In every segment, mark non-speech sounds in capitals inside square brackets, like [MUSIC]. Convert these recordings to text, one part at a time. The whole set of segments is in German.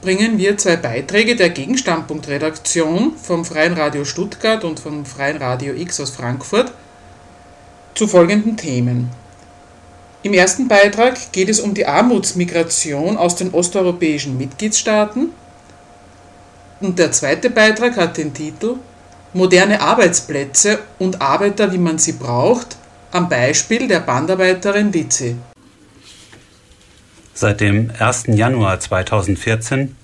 bringen wir zwei Beiträge der Gegenstandpunktredaktion vom Freien Radio Stuttgart und vom Freien Radio X aus Frankfurt zu folgenden Themen. Im ersten Beitrag geht es um die Armutsmigration aus den osteuropäischen Mitgliedstaaten und der zweite Beitrag hat den Titel Moderne Arbeitsplätze und Arbeiter, wie man sie braucht, am Beispiel der Bandarbeiterin Lizzie. Seit dem 1. Januar 2014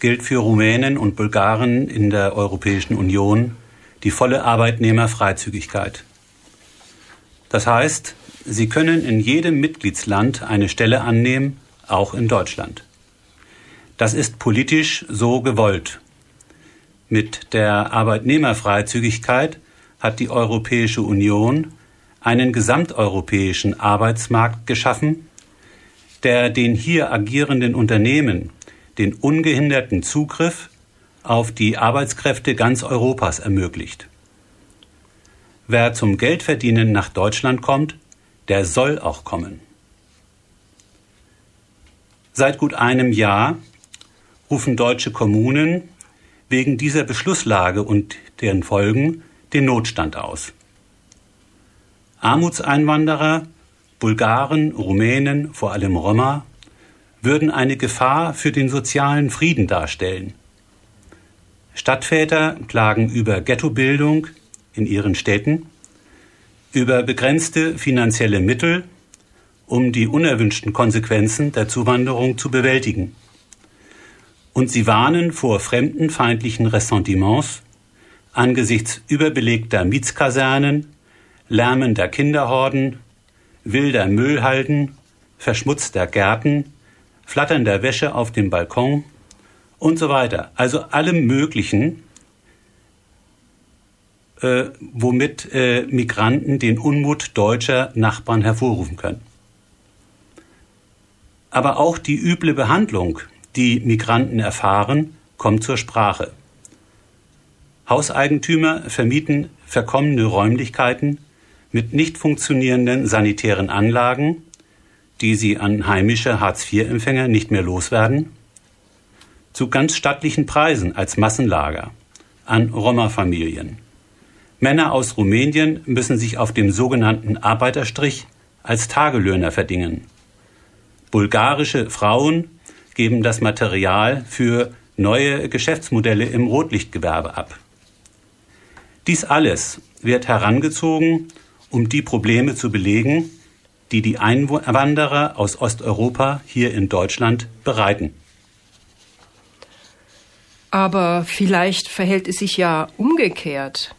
gilt für Rumänen und Bulgaren in der Europäischen Union die volle Arbeitnehmerfreizügigkeit. Das heißt, sie können in jedem Mitgliedsland eine Stelle annehmen, auch in Deutschland. Das ist politisch so gewollt. Mit der Arbeitnehmerfreizügigkeit hat die Europäische Union einen gesamteuropäischen Arbeitsmarkt geschaffen, der den hier agierenden Unternehmen den ungehinderten Zugriff auf die Arbeitskräfte ganz Europas ermöglicht. Wer zum Geldverdienen nach Deutschland kommt, der soll auch kommen. Seit gut einem Jahr rufen deutsche Kommunen wegen dieser Beschlusslage und deren Folgen den Notstand aus. Armutseinwanderer Bulgaren, Rumänen, vor allem Roma, würden eine Gefahr für den sozialen Frieden darstellen. Stadtväter klagen über Ghettobildung in ihren Städten, über begrenzte finanzielle Mittel, um die unerwünschten Konsequenzen der Zuwanderung zu bewältigen. Und sie warnen vor fremdenfeindlichen Ressentiments angesichts überbelegter Mietskasernen, lärmender Kinderhorden, wilder Müllhalden, verschmutzter Gärten, flatternder Wäsche auf dem Balkon und so weiter. Also allem Möglichen, äh, womit äh, Migranten den Unmut deutscher Nachbarn hervorrufen können. Aber auch die üble Behandlung, die Migranten erfahren, kommt zur Sprache. Hauseigentümer vermieten verkommene Räumlichkeiten mit nicht funktionierenden sanitären Anlagen, die sie an heimische Hartz-IV-Empfänger nicht mehr loswerden, zu ganz stattlichen Preisen als Massenlager an Roma-Familien. Männer aus Rumänien müssen sich auf dem sogenannten Arbeiterstrich als Tagelöhner verdingen. Bulgarische Frauen geben das Material für neue Geschäftsmodelle im Rotlichtgewerbe ab. Dies alles wird herangezogen um die Probleme zu belegen, die die Einwanderer aus Osteuropa hier in Deutschland bereiten. Aber vielleicht verhält es sich ja umgekehrt.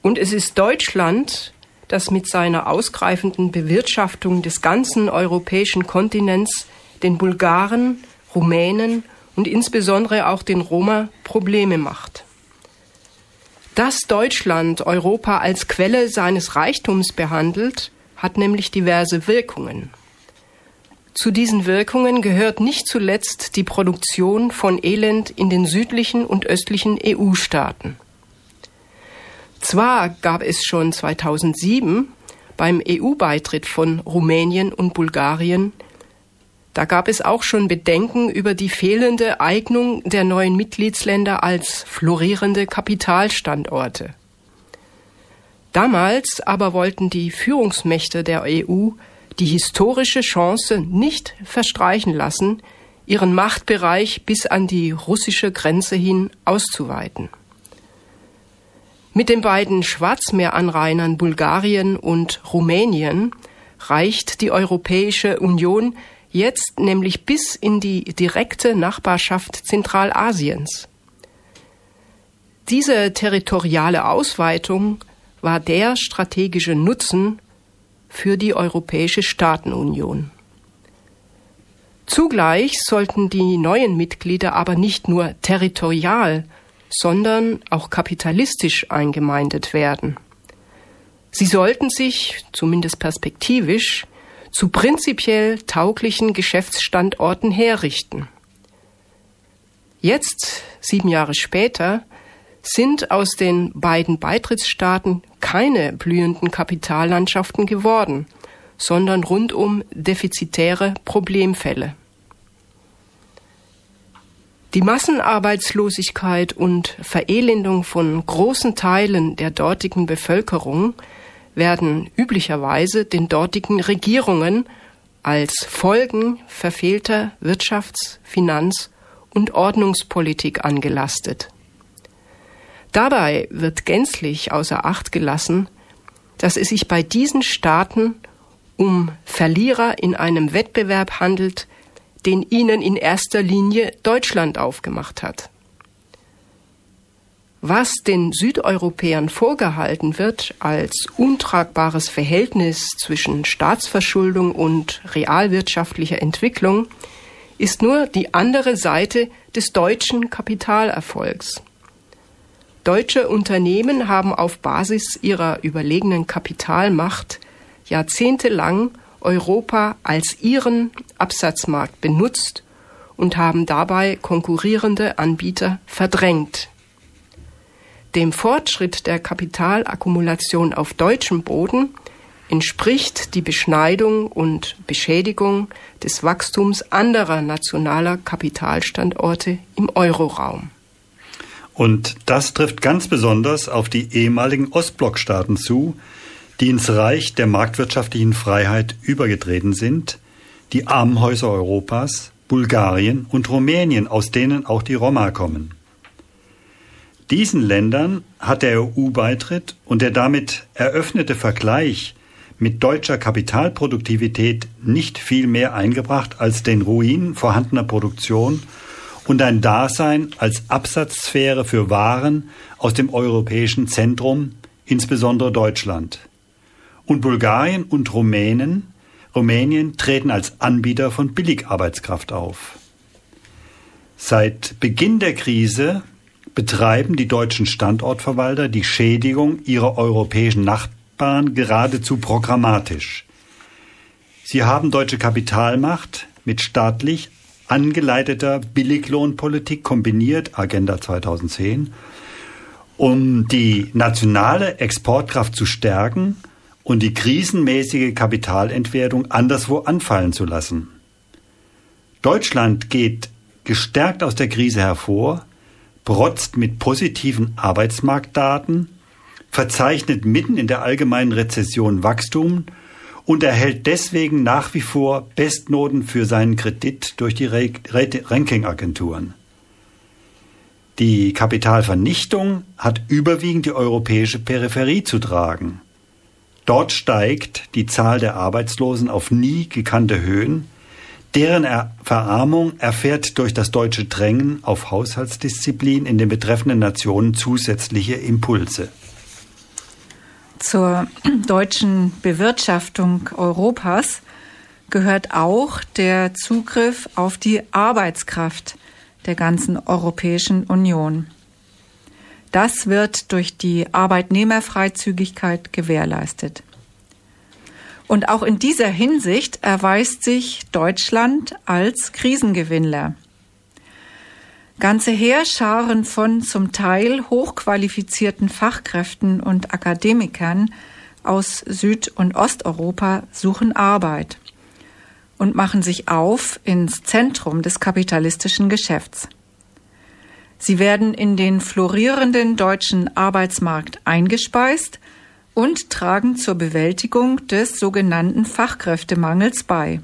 Und es ist Deutschland, das mit seiner ausgreifenden Bewirtschaftung des ganzen europäischen Kontinents den Bulgaren, Rumänen und insbesondere auch den Roma Probleme macht. Dass Deutschland Europa als Quelle seines Reichtums behandelt, hat nämlich diverse Wirkungen. Zu diesen Wirkungen gehört nicht zuletzt die Produktion von Elend in den südlichen und östlichen EU-Staaten. Zwar gab es schon 2007 beim EU-Beitritt von Rumänien und Bulgarien da gab es auch schon Bedenken über die fehlende Eignung der neuen Mitgliedsländer als florierende Kapitalstandorte. Damals aber wollten die Führungsmächte der EU die historische Chance nicht verstreichen lassen, ihren Machtbereich bis an die russische Grenze hin auszuweiten. Mit den beiden Schwarzmeeranrainern Bulgarien und Rumänien reicht die Europäische Union jetzt nämlich bis in die direkte Nachbarschaft Zentralasiens. Diese territoriale Ausweitung war der strategische Nutzen für die Europäische Staatenunion. Zugleich sollten die neuen Mitglieder aber nicht nur territorial, sondern auch kapitalistisch eingemeindet werden. Sie sollten sich, zumindest perspektivisch, zu prinzipiell tauglichen Geschäftsstandorten herrichten. Jetzt, sieben Jahre später, sind aus den beiden Beitrittsstaaten keine blühenden Kapitallandschaften geworden, sondern rundum defizitäre Problemfälle. Die Massenarbeitslosigkeit und Verelendung von großen Teilen der dortigen Bevölkerung werden üblicherweise den dortigen Regierungen als Folgen verfehlter Wirtschafts-, Finanz- und Ordnungspolitik angelastet. Dabei wird gänzlich außer Acht gelassen, dass es sich bei diesen Staaten um Verlierer in einem Wettbewerb handelt, den ihnen in erster Linie Deutschland aufgemacht hat. Was den Südeuropäern vorgehalten wird als untragbares Verhältnis zwischen Staatsverschuldung und realwirtschaftlicher Entwicklung, ist nur die andere Seite des deutschen Kapitalerfolgs. Deutsche Unternehmen haben auf Basis ihrer überlegenen Kapitalmacht jahrzehntelang Europa als ihren Absatzmarkt benutzt und haben dabei konkurrierende Anbieter verdrängt. Dem Fortschritt der Kapitalakkumulation auf deutschem Boden entspricht die Beschneidung und Beschädigung des Wachstums anderer nationaler Kapitalstandorte im Euroraum. Und das trifft ganz besonders auf die ehemaligen Ostblockstaaten zu, die ins Reich der marktwirtschaftlichen Freiheit übergetreten sind, die Armenhäuser Europas, Bulgarien und Rumänien, aus denen auch die Roma kommen. Diesen Ländern hat der EU-Beitritt und der damit eröffnete Vergleich mit deutscher Kapitalproduktivität nicht viel mehr eingebracht als den Ruin vorhandener Produktion und ein Dasein als Absatzsphäre für Waren aus dem europäischen Zentrum, insbesondere Deutschland. Und Bulgarien und Rumänen, Rumänien treten als Anbieter von Billigarbeitskraft auf. Seit Beginn der Krise betreiben die deutschen Standortverwalter die Schädigung ihrer europäischen Nachbarn geradezu programmatisch. Sie haben deutsche Kapitalmacht mit staatlich angeleiteter Billiglohnpolitik kombiniert, Agenda 2010, um die nationale Exportkraft zu stärken und die krisenmäßige Kapitalentwertung anderswo anfallen zu lassen. Deutschland geht gestärkt aus der Krise hervor, protzt mit positiven Arbeitsmarktdaten, verzeichnet mitten in der allgemeinen Rezession Wachstum und erhält deswegen nach wie vor Bestnoten für seinen Kredit durch die Rankingagenturen. Die Kapitalvernichtung hat überwiegend die europäische Peripherie zu tragen. Dort steigt die Zahl der Arbeitslosen auf nie gekannte Höhen, deren Verarmung erfährt durch das deutsche Drängen auf Haushaltsdisziplin in den betreffenden Nationen zusätzliche Impulse zur [CLEARS THROAT] deutschen Bewirtschaftung Europas gehört auch der Zugriff auf die Arbeitskraft der ganzen Europäischen Union. Das wird durch die Arbeitnehmerfreizügigkeit gewährleistet. Und auch in dieser Hinsicht erweist sich Deutschland als Krisengewinnler. Ganze Heerscharen von zum Teil hochqualifizierten Fachkräften und Akademikern aus Süd- und Osteuropa suchen Arbeit und machen sich auf ins Zentrum des kapitalistischen Geschäfts. Sie werden in den florierenden deutschen Arbeitsmarkt eingespeist und tragen zur Bewältigung des sogenannten Fachkräftemangels bei.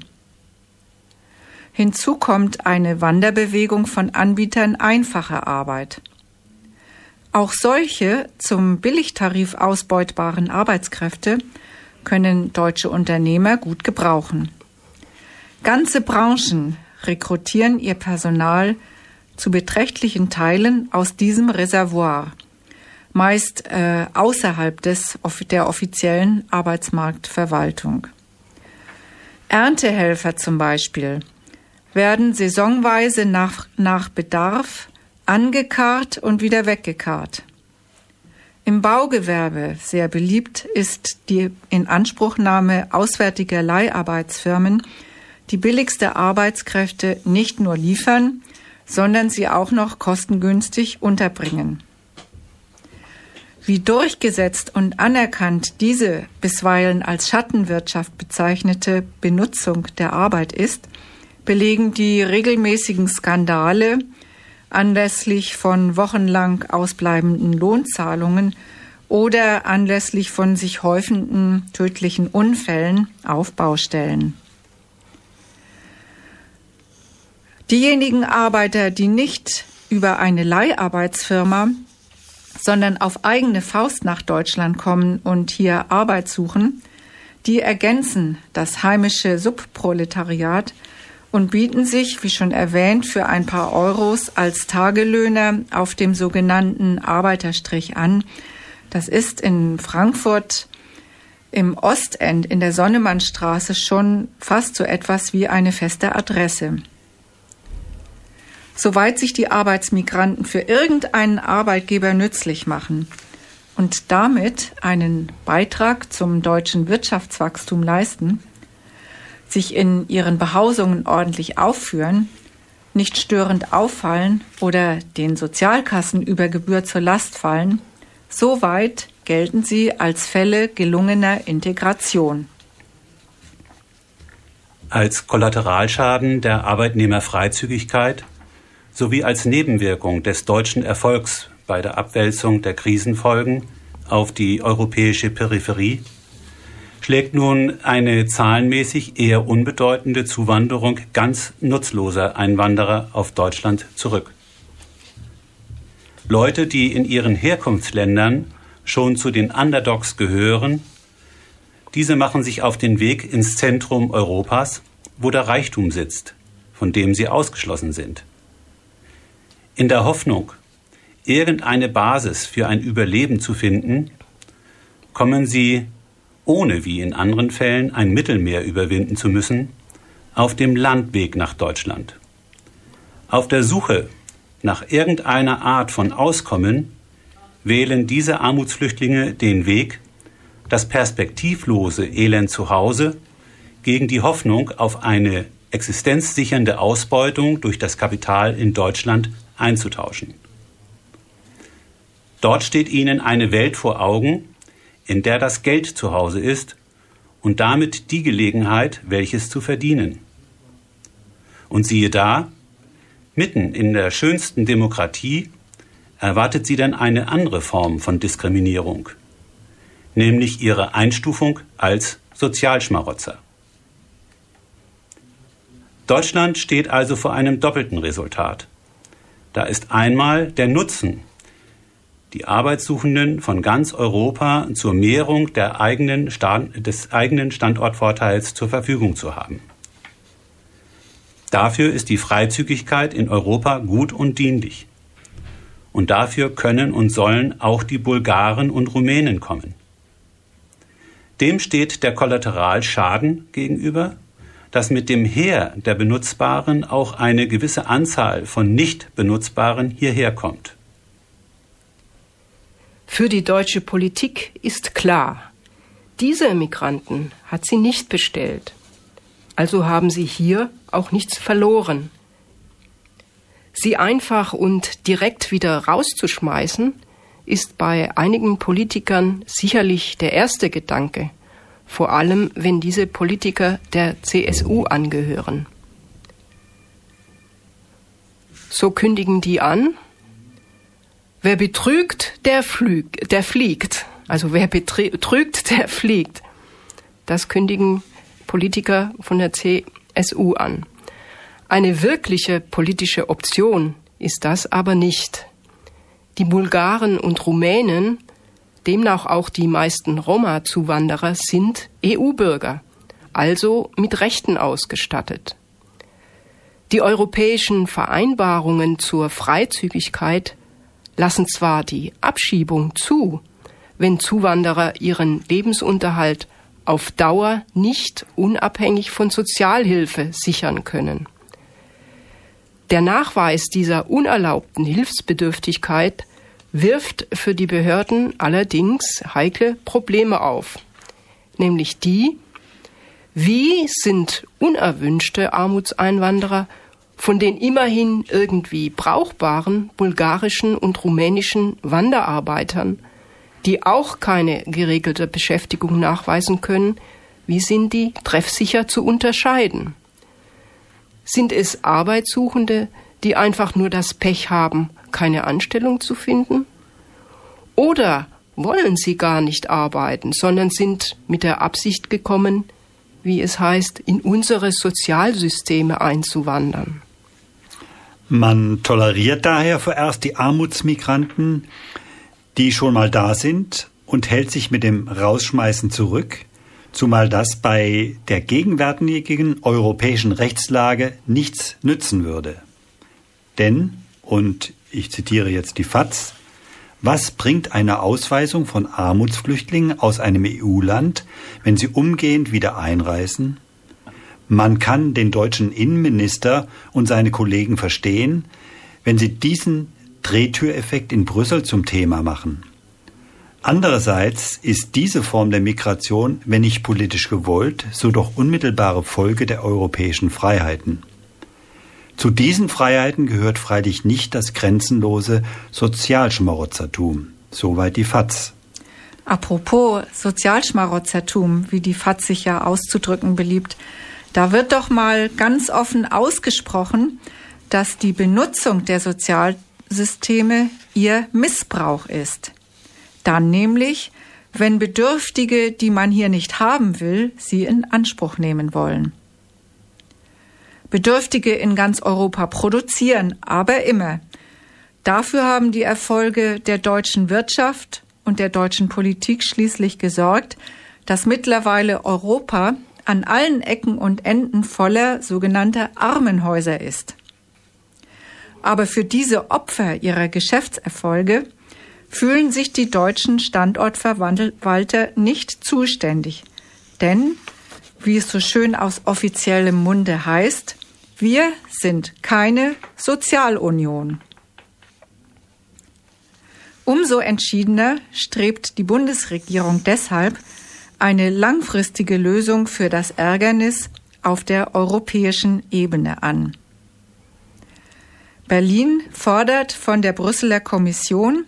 Hinzu kommt eine Wanderbewegung von Anbietern einfacher Arbeit. Auch solche zum Billigtarif ausbeutbaren Arbeitskräfte können deutsche Unternehmer gut gebrauchen. Ganze Branchen rekrutieren ihr Personal zu beträchtlichen Teilen aus diesem Reservoir, meist äh, außerhalb des, der offiziellen Arbeitsmarktverwaltung. Erntehelfer zum Beispiel werden saisonweise nach, nach Bedarf angekarrt und wieder weggekarrt. Im Baugewerbe sehr beliebt ist die Inanspruchnahme auswärtiger Leiharbeitsfirmen, die billigste Arbeitskräfte nicht nur liefern, sondern sie auch noch kostengünstig unterbringen. Wie durchgesetzt und anerkannt diese bisweilen als Schattenwirtschaft bezeichnete Benutzung der Arbeit ist, belegen die regelmäßigen Skandale anlässlich von wochenlang ausbleibenden Lohnzahlungen oder anlässlich von sich häufenden tödlichen Unfällen auf Baustellen. Diejenigen Arbeiter, die nicht über eine Leiharbeitsfirma, sondern auf eigene Faust nach Deutschland kommen und hier Arbeit suchen, die ergänzen das heimische Subproletariat und bieten sich, wie schon erwähnt, für ein paar Euros als Tagelöhner auf dem sogenannten Arbeiterstrich an. Das ist in Frankfurt im Ostend in der Sonnemannstraße schon fast so etwas wie eine feste Adresse. Soweit sich die Arbeitsmigranten für irgendeinen Arbeitgeber nützlich machen und damit einen Beitrag zum deutschen Wirtschaftswachstum leisten, sich in ihren Behausungen ordentlich aufführen, nicht störend auffallen oder den Sozialkassen über Gebühr zur Last fallen, soweit gelten sie als Fälle gelungener Integration. Als Kollateralschaden der Arbeitnehmerfreizügigkeit sowie als Nebenwirkung des deutschen Erfolgs bei der Abwälzung der Krisenfolgen auf die europäische Peripherie schlägt nun eine zahlenmäßig eher unbedeutende Zuwanderung ganz nutzloser Einwanderer auf Deutschland zurück. Leute, die in ihren Herkunftsländern schon zu den Underdogs gehören, diese machen sich auf den Weg ins Zentrum Europas, wo der Reichtum sitzt, von dem sie ausgeschlossen sind. In der Hoffnung, irgendeine Basis für ein Überleben zu finden, kommen sie ohne wie in anderen Fällen ein Mittelmeer überwinden zu müssen, auf dem Landweg nach Deutschland. Auf der Suche nach irgendeiner Art von Auskommen wählen diese Armutsflüchtlinge den Weg, das perspektivlose Elend zu Hause gegen die Hoffnung auf eine existenzsichernde Ausbeutung durch das Kapital in Deutschland einzutauschen. Dort steht ihnen eine Welt vor Augen, in der das Geld zu Hause ist und damit die Gelegenheit, welches zu verdienen. Und siehe da, mitten in der schönsten Demokratie erwartet sie dann eine andere Form von Diskriminierung, nämlich ihre Einstufung als Sozialschmarotzer. Deutschland steht also vor einem doppelten Resultat. Da ist einmal der Nutzen die Arbeitssuchenden von ganz Europa zur Mehrung eigenen des eigenen Standortvorteils zur Verfügung zu haben. Dafür ist die Freizügigkeit in Europa gut und dienlich. Und dafür können und sollen auch die Bulgaren und Rumänen kommen. Dem steht der Kollateralschaden gegenüber, dass mit dem Heer der Benutzbaren auch eine gewisse Anzahl von nicht Benutzbaren hierher kommt. Für die deutsche Politik ist klar, diese Migranten hat sie nicht bestellt. Also haben sie hier auch nichts verloren. Sie einfach und direkt wieder rauszuschmeißen, ist bei einigen Politikern sicherlich der erste Gedanke, vor allem wenn diese Politiker der CSU angehören. So kündigen die an, Wer betrügt, der, flüg, der fliegt. Also wer betrügt, der fliegt. Das kündigen Politiker von der CSU an. Eine wirkliche politische Option ist das aber nicht. Die Bulgaren und Rumänen, demnach auch die meisten Roma-Zuwanderer, sind EU-Bürger, also mit Rechten ausgestattet. Die europäischen Vereinbarungen zur Freizügigkeit lassen zwar die Abschiebung zu, wenn Zuwanderer ihren Lebensunterhalt auf Dauer nicht unabhängig von Sozialhilfe sichern können. Der Nachweis dieser unerlaubten Hilfsbedürftigkeit wirft für die Behörden allerdings heikle Probleme auf, nämlich die, wie sind unerwünschte Armutseinwanderer von den immerhin irgendwie brauchbaren bulgarischen und rumänischen Wanderarbeitern, die auch keine geregelte Beschäftigung nachweisen können, wie sind die treffsicher zu unterscheiden? Sind es Arbeitssuchende, die einfach nur das Pech haben, keine Anstellung zu finden? Oder wollen sie gar nicht arbeiten, sondern sind mit der Absicht gekommen, wie es heißt, in unsere Sozialsysteme einzuwandern. Man toleriert daher vorerst die Armutsmigranten, die schon mal da sind und hält sich mit dem Rausschmeißen zurück, zumal das bei der gegenwärtigen europäischen Rechtslage nichts nützen würde. Denn, und ich zitiere jetzt die FAZ, was bringt eine Ausweisung von Armutsflüchtlingen aus einem EU-Land, wenn sie umgehend wieder einreisen? Man kann den deutschen Innenminister und seine Kollegen verstehen, wenn sie diesen Drehtüreffekt in Brüssel zum Thema machen. Andererseits ist diese Form der Migration, wenn nicht politisch gewollt, so doch unmittelbare Folge der europäischen Freiheiten. Zu diesen Freiheiten gehört freilich nicht das grenzenlose Sozialschmarotzertum. Soweit die FAZ. Apropos Sozialschmarotzertum, wie die FAZ sich ja auszudrücken beliebt, da wird doch mal ganz offen ausgesprochen, dass die Benutzung der Sozialsysteme ihr Missbrauch ist. Dann nämlich, wenn Bedürftige, die man hier nicht haben will, sie in Anspruch nehmen wollen. Bedürftige in ganz Europa produzieren, aber immer. Dafür haben die Erfolge der deutschen Wirtschaft und der deutschen Politik schließlich gesorgt, dass mittlerweile Europa an allen Ecken und Enden voller sogenannter Armenhäuser ist. Aber für diese Opfer ihrer Geschäftserfolge fühlen sich die deutschen Standortverwalter nicht zuständig. Denn, wie es so schön aus offiziellem Munde heißt, wir sind keine Sozialunion. Umso entschiedener strebt die Bundesregierung deshalb eine langfristige Lösung für das Ärgernis auf der europäischen Ebene an. Berlin fordert von der Brüsseler Kommission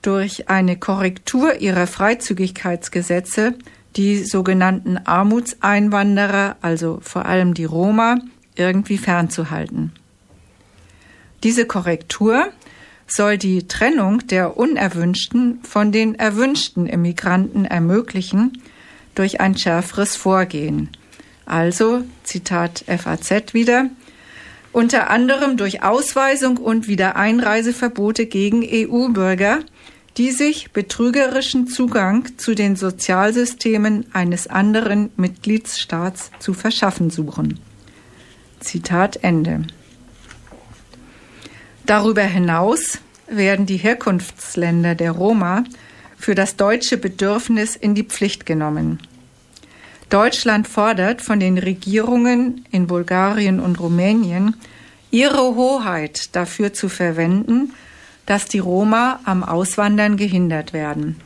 durch eine Korrektur ihrer Freizügigkeitsgesetze die sogenannten Armutseinwanderer, also vor allem die Roma, irgendwie fernzuhalten. Diese Korrektur soll die Trennung der unerwünschten von den erwünschten Immigranten ermöglichen durch ein schärferes Vorgehen. Also, Zitat FAZ wieder, unter anderem durch Ausweisung und Wiedereinreiseverbote gegen EU-Bürger, die sich betrügerischen Zugang zu den Sozialsystemen eines anderen Mitgliedsstaats zu verschaffen suchen. Zitat Ende. Darüber hinaus werden die Herkunftsländer der Roma für das deutsche Bedürfnis in die Pflicht genommen. Deutschland fordert von den Regierungen in Bulgarien und Rumänien, ihre Hoheit dafür zu verwenden, dass die Roma am Auswandern gehindert werden.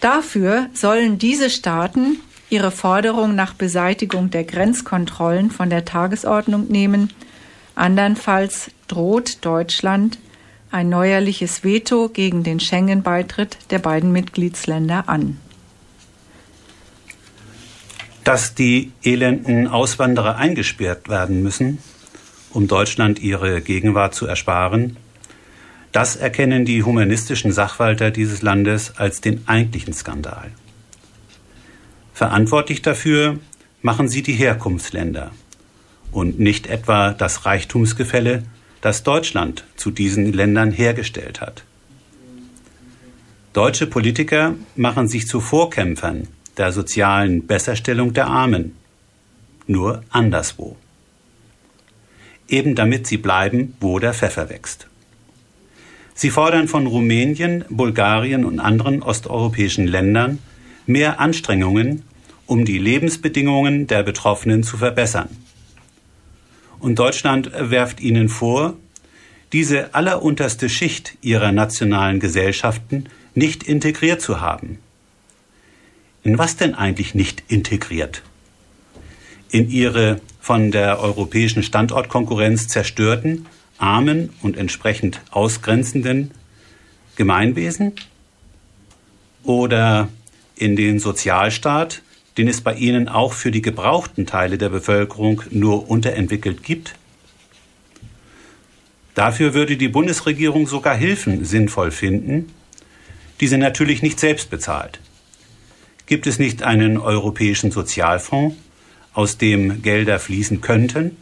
Dafür sollen diese Staaten ihre Forderung nach Beseitigung der Grenzkontrollen von der Tagesordnung nehmen. Andernfalls droht Deutschland ein neuerliches Veto gegen den Schengen-Beitritt der beiden Mitgliedsländer an. Dass die elenden Auswanderer eingesperrt werden müssen, um Deutschland ihre Gegenwart zu ersparen, das erkennen die humanistischen Sachwalter dieses Landes als den eigentlichen Skandal. Verantwortlich dafür machen sie die Herkunftsländer und nicht etwa das Reichtumsgefälle, das Deutschland zu diesen Ländern hergestellt hat. Deutsche Politiker machen sich zu Vorkämpfern der sozialen Besserstellung der Armen, nur anderswo. Eben damit sie bleiben, wo der Pfeffer wächst. Sie fordern von Rumänien, Bulgarien und anderen osteuropäischen Ländern mehr Anstrengungen, um die Lebensbedingungen der Betroffenen zu verbessern. Und Deutschland werft ihnen vor, diese allerunterste Schicht ihrer nationalen Gesellschaften nicht integriert zu haben. In was denn eigentlich nicht integriert? In ihre von der europäischen Standortkonkurrenz zerstörten, armen und entsprechend ausgrenzenden Gemeinwesen? Oder in den Sozialstaat, den es bei ihnen auch für die gebrauchten Teile der Bevölkerung nur unterentwickelt gibt? Dafür würde die Bundesregierung sogar Hilfen sinnvoll finden, die sie natürlich nicht selbst bezahlt. Gibt es nicht einen europäischen Sozialfonds, aus dem Gelder fließen könnten,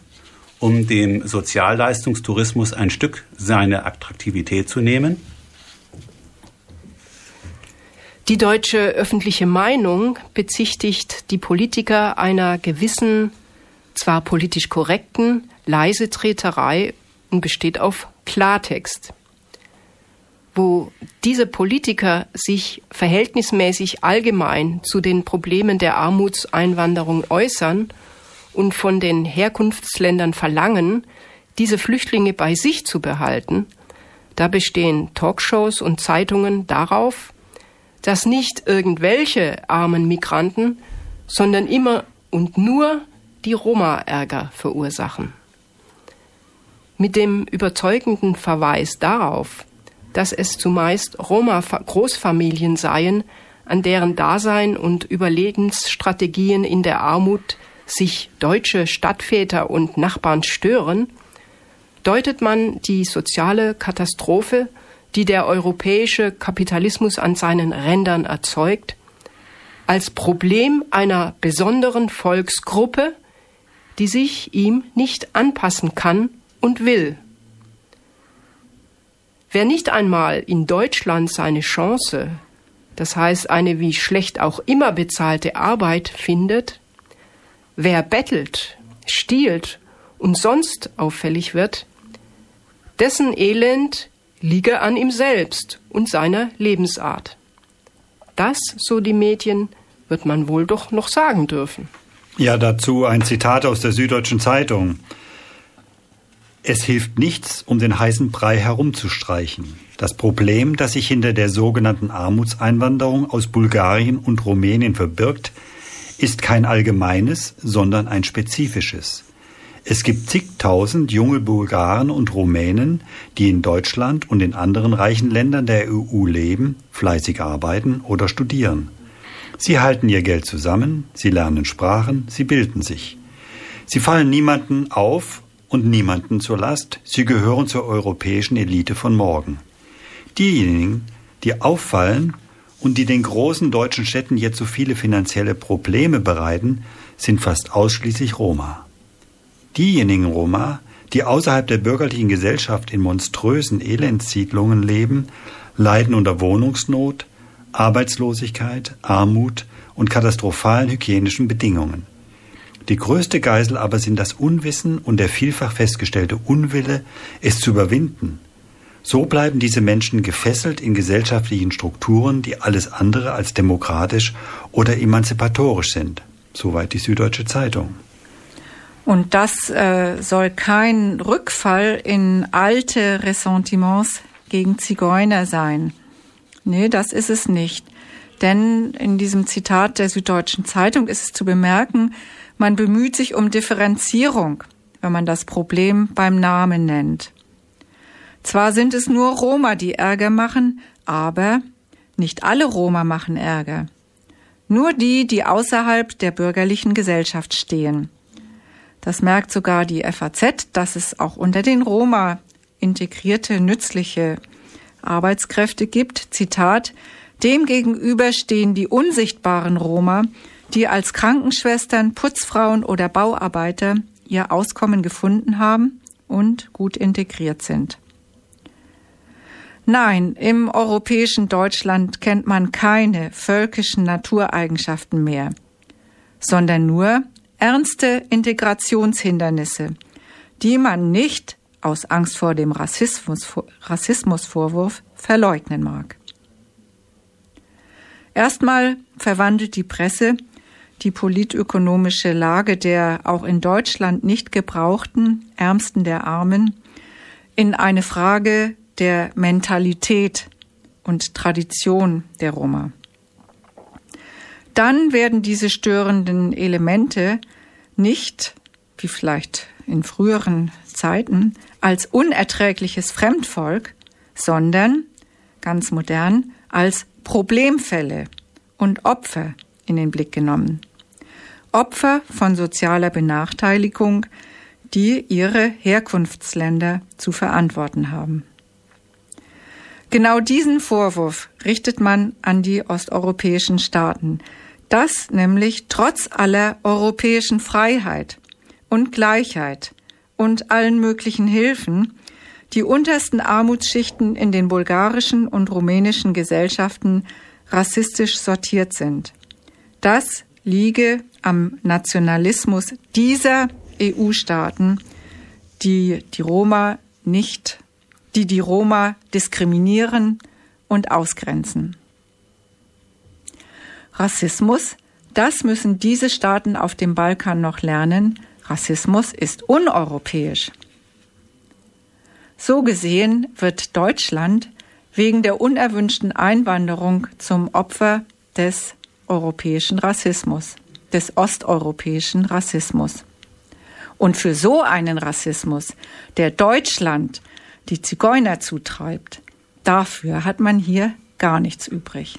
um dem Sozialleistungstourismus ein Stück seine Attraktivität zu nehmen? Die deutsche öffentliche Meinung bezichtigt die Politiker einer gewissen, zwar politisch korrekten Leisetreterei und besteht auf Klartext. Wo diese Politiker sich verhältnismäßig allgemein zu den Problemen der Armutseinwanderung äußern und von den Herkunftsländern verlangen, diese Flüchtlinge bei sich zu behalten, da bestehen Talkshows und Zeitungen darauf, dass nicht irgendwelche armen Migranten, sondern immer und nur die Roma Ärger verursachen. Mit dem überzeugenden Verweis darauf, dass es zumeist Roma-Großfamilien seien, an deren Dasein und Überlebensstrategien in der Armut sich deutsche Stadtväter und Nachbarn stören, deutet man die soziale Katastrophe die der europäische Kapitalismus an seinen Rändern erzeugt, als Problem einer besonderen Volksgruppe, die sich ihm nicht anpassen kann und will. Wer nicht einmal in Deutschland seine Chance, das heißt eine wie schlecht auch immer bezahlte Arbeit findet, wer bettelt, stiehlt und sonst auffällig wird, dessen Elend liege an ihm selbst und seiner Lebensart. Das, so die Medien, wird man wohl doch noch sagen dürfen. Ja, dazu ein Zitat aus der Süddeutschen Zeitung. Es hilft nichts, um den heißen Brei herumzustreichen. Das Problem, das sich hinter der sogenannten Armutseinwanderung aus Bulgarien und Rumänien verbirgt, ist kein allgemeines, sondern ein spezifisches. Es gibt zigtausend junge Bulgaren und Rumänen, die in Deutschland und in anderen reichen Ländern der EU leben, fleißig arbeiten oder studieren. Sie halten ihr Geld zusammen, sie lernen Sprachen, sie bilden sich. Sie fallen niemanden auf und niemanden zur Last, sie gehören zur europäischen Elite von morgen. Diejenigen, die auffallen und die den großen deutschen Städten jetzt so viele finanzielle Probleme bereiten, sind fast ausschließlich Roma. Diejenigen Roma, die außerhalb der bürgerlichen Gesellschaft in monströsen Elendssiedlungen leben, leiden unter Wohnungsnot, Arbeitslosigkeit, Armut und katastrophalen hygienischen Bedingungen. Die größte Geisel aber sind das Unwissen und der vielfach festgestellte Unwille, es zu überwinden. So bleiben diese Menschen gefesselt in gesellschaftlichen Strukturen, die alles andere als demokratisch oder emanzipatorisch sind. Soweit die Süddeutsche Zeitung. Und das äh, soll kein Rückfall in alte Ressentiments gegen Zigeuner sein. Nee, das ist es nicht. Denn in diesem Zitat der Süddeutschen Zeitung ist es zu bemerken, man bemüht sich um Differenzierung, wenn man das Problem beim Namen nennt. Zwar sind es nur Roma, die Ärger machen, aber nicht alle Roma machen Ärger. Nur die, die außerhalb der bürgerlichen Gesellschaft stehen. Das merkt sogar die FAZ, dass es auch unter den Roma integrierte, nützliche Arbeitskräfte gibt. Zitat, Demgegenüber stehen die unsichtbaren Roma, die als Krankenschwestern, Putzfrauen oder Bauarbeiter ihr Auskommen gefunden haben und gut integriert sind. Nein, im europäischen Deutschland kennt man keine völkischen Natureigenschaften mehr, sondern nur ernste Integrationshindernisse, die man nicht aus Angst vor dem Rassismus, Rassismusvorwurf verleugnen mag. Erstmal verwandelt die Presse die politökonomische Lage der auch in Deutschland nicht gebrauchten Ärmsten der Armen in eine Frage der Mentalität und Tradition der Roma. Dann werden diese störenden Elemente nicht, wie vielleicht in früheren Zeiten, als unerträgliches Fremdvolk, sondern, ganz modern, als Problemfälle und Opfer in den Blick genommen. Opfer von sozialer Benachteiligung, die ihre Herkunftsländer zu verantworten haben. Genau diesen Vorwurf richtet man an die osteuropäischen Staaten, dass nämlich trotz aller europäischen Freiheit und Gleichheit und allen möglichen Hilfen die untersten Armutsschichten in den bulgarischen und rumänischen Gesellschaften rassistisch sortiert sind. Das liege am Nationalismus dieser EU-Staaten, die die Roma nicht, die die Roma diskriminieren und ausgrenzen. Rassismus, das müssen diese Staaten auf dem Balkan noch lernen. Rassismus ist uneuropäisch. So gesehen wird Deutschland wegen der unerwünschten Einwanderung zum Opfer des europäischen Rassismus, des osteuropäischen Rassismus. Und für so einen Rassismus, der Deutschland die Zigeuner zutreibt, dafür hat man hier gar nichts übrig.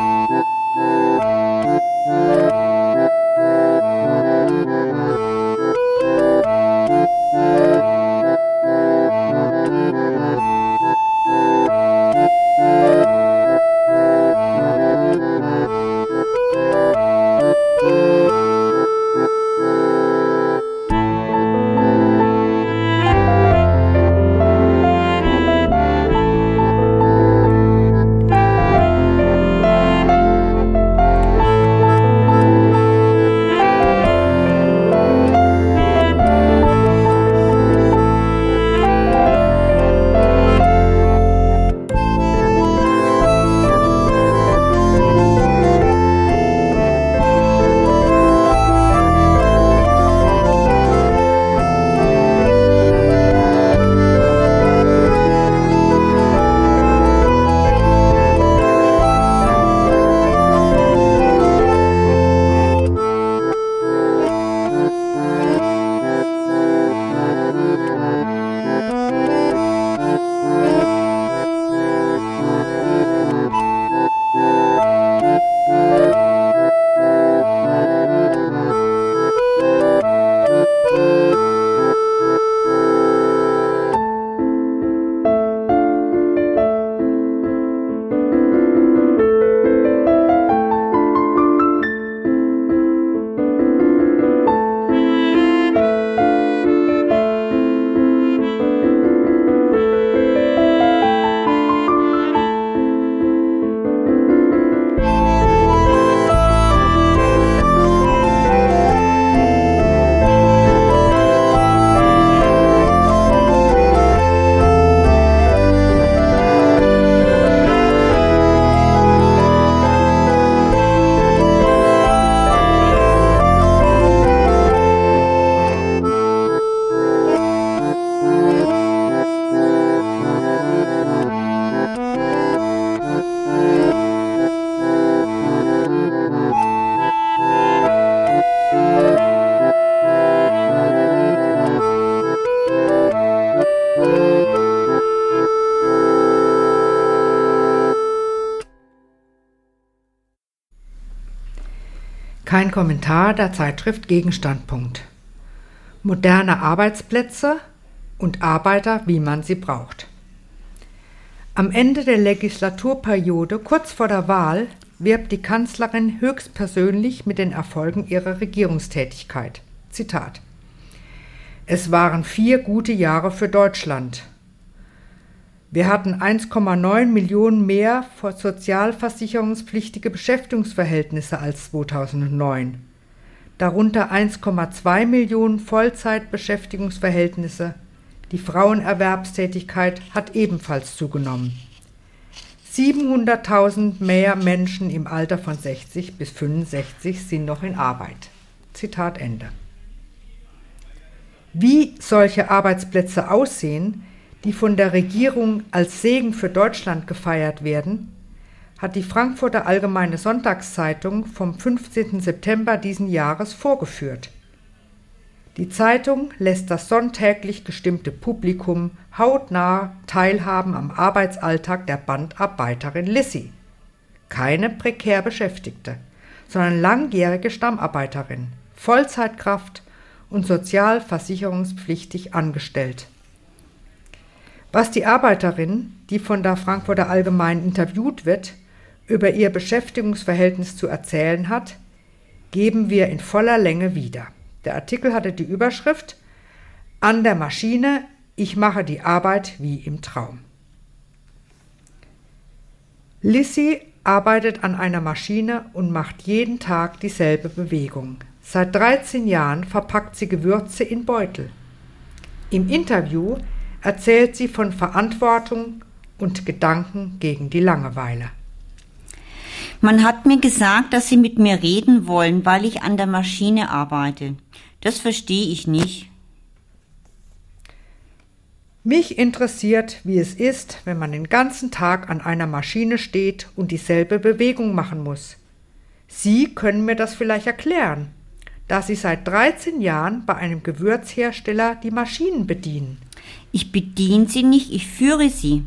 Kommentar der Zeitschrift Gegenstandpunkt. Moderne Arbeitsplätze und Arbeiter, wie man sie braucht. Am Ende der Legislaturperiode, kurz vor der Wahl, wirbt die Kanzlerin höchstpersönlich mit den Erfolgen ihrer Regierungstätigkeit. Zitat. Es waren vier gute Jahre für Deutschland. Wir hatten 1,9 Millionen mehr sozialversicherungspflichtige Beschäftigungsverhältnisse als 2009. darunter 1,2 Millionen Vollzeitbeschäftigungsverhältnisse. Die Frauenerwerbstätigkeit hat ebenfalls zugenommen. 700.000 mehr Menschen im Alter von 60 bis 65 sind noch in Arbeit. Zitat Ende. Wie solche Arbeitsplätze aussehen, die von der Regierung als Segen für Deutschland gefeiert werden, hat die Frankfurter Allgemeine Sonntagszeitung vom 15. September diesen Jahres vorgeführt. Die Zeitung lässt das sonntäglich gestimmte Publikum hautnah teilhaben am Arbeitsalltag der Bandarbeiterin Lissy. Keine prekär Beschäftigte, sondern langjährige Stammarbeiterin, Vollzeitkraft und sozialversicherungspflichtig angestellt. Was die Arbeiterin, die von der Frankfurter Allgemeinen interviewt wird, über ihr Beschäftigungsverhältnis zu erzählen hat, geben wir in voller Länge wieder. Der Artikel hatte die Überschrift An der Maschine, ich mache die Arbeit wie im Traum. Lissy arbeitet an einer Maschine und macht jeden Tag dieselbe Bewegung. Seit 13 Jahren verpackt sie Gewürze in Beutel. Im Interview erzählt sie von Verantwortung und Gedanken gegen die Langeweile. Man hat mir gesagt, dass Sie mit mir reden wollen, weil ich an der Maschine arbeite. Das verstehe ich nicht. Mich interessiert, wie es ist, wenn man den ganzen Tag an einer Maschine steht und dieselbe Bewegung machen muss. Sie können mir das vielleicht erklären, da Sie seit 13 Jahren bei einem Gewürzhersteller die Maschinen bedienen. Ich bediene sie nicht, ich führe sie.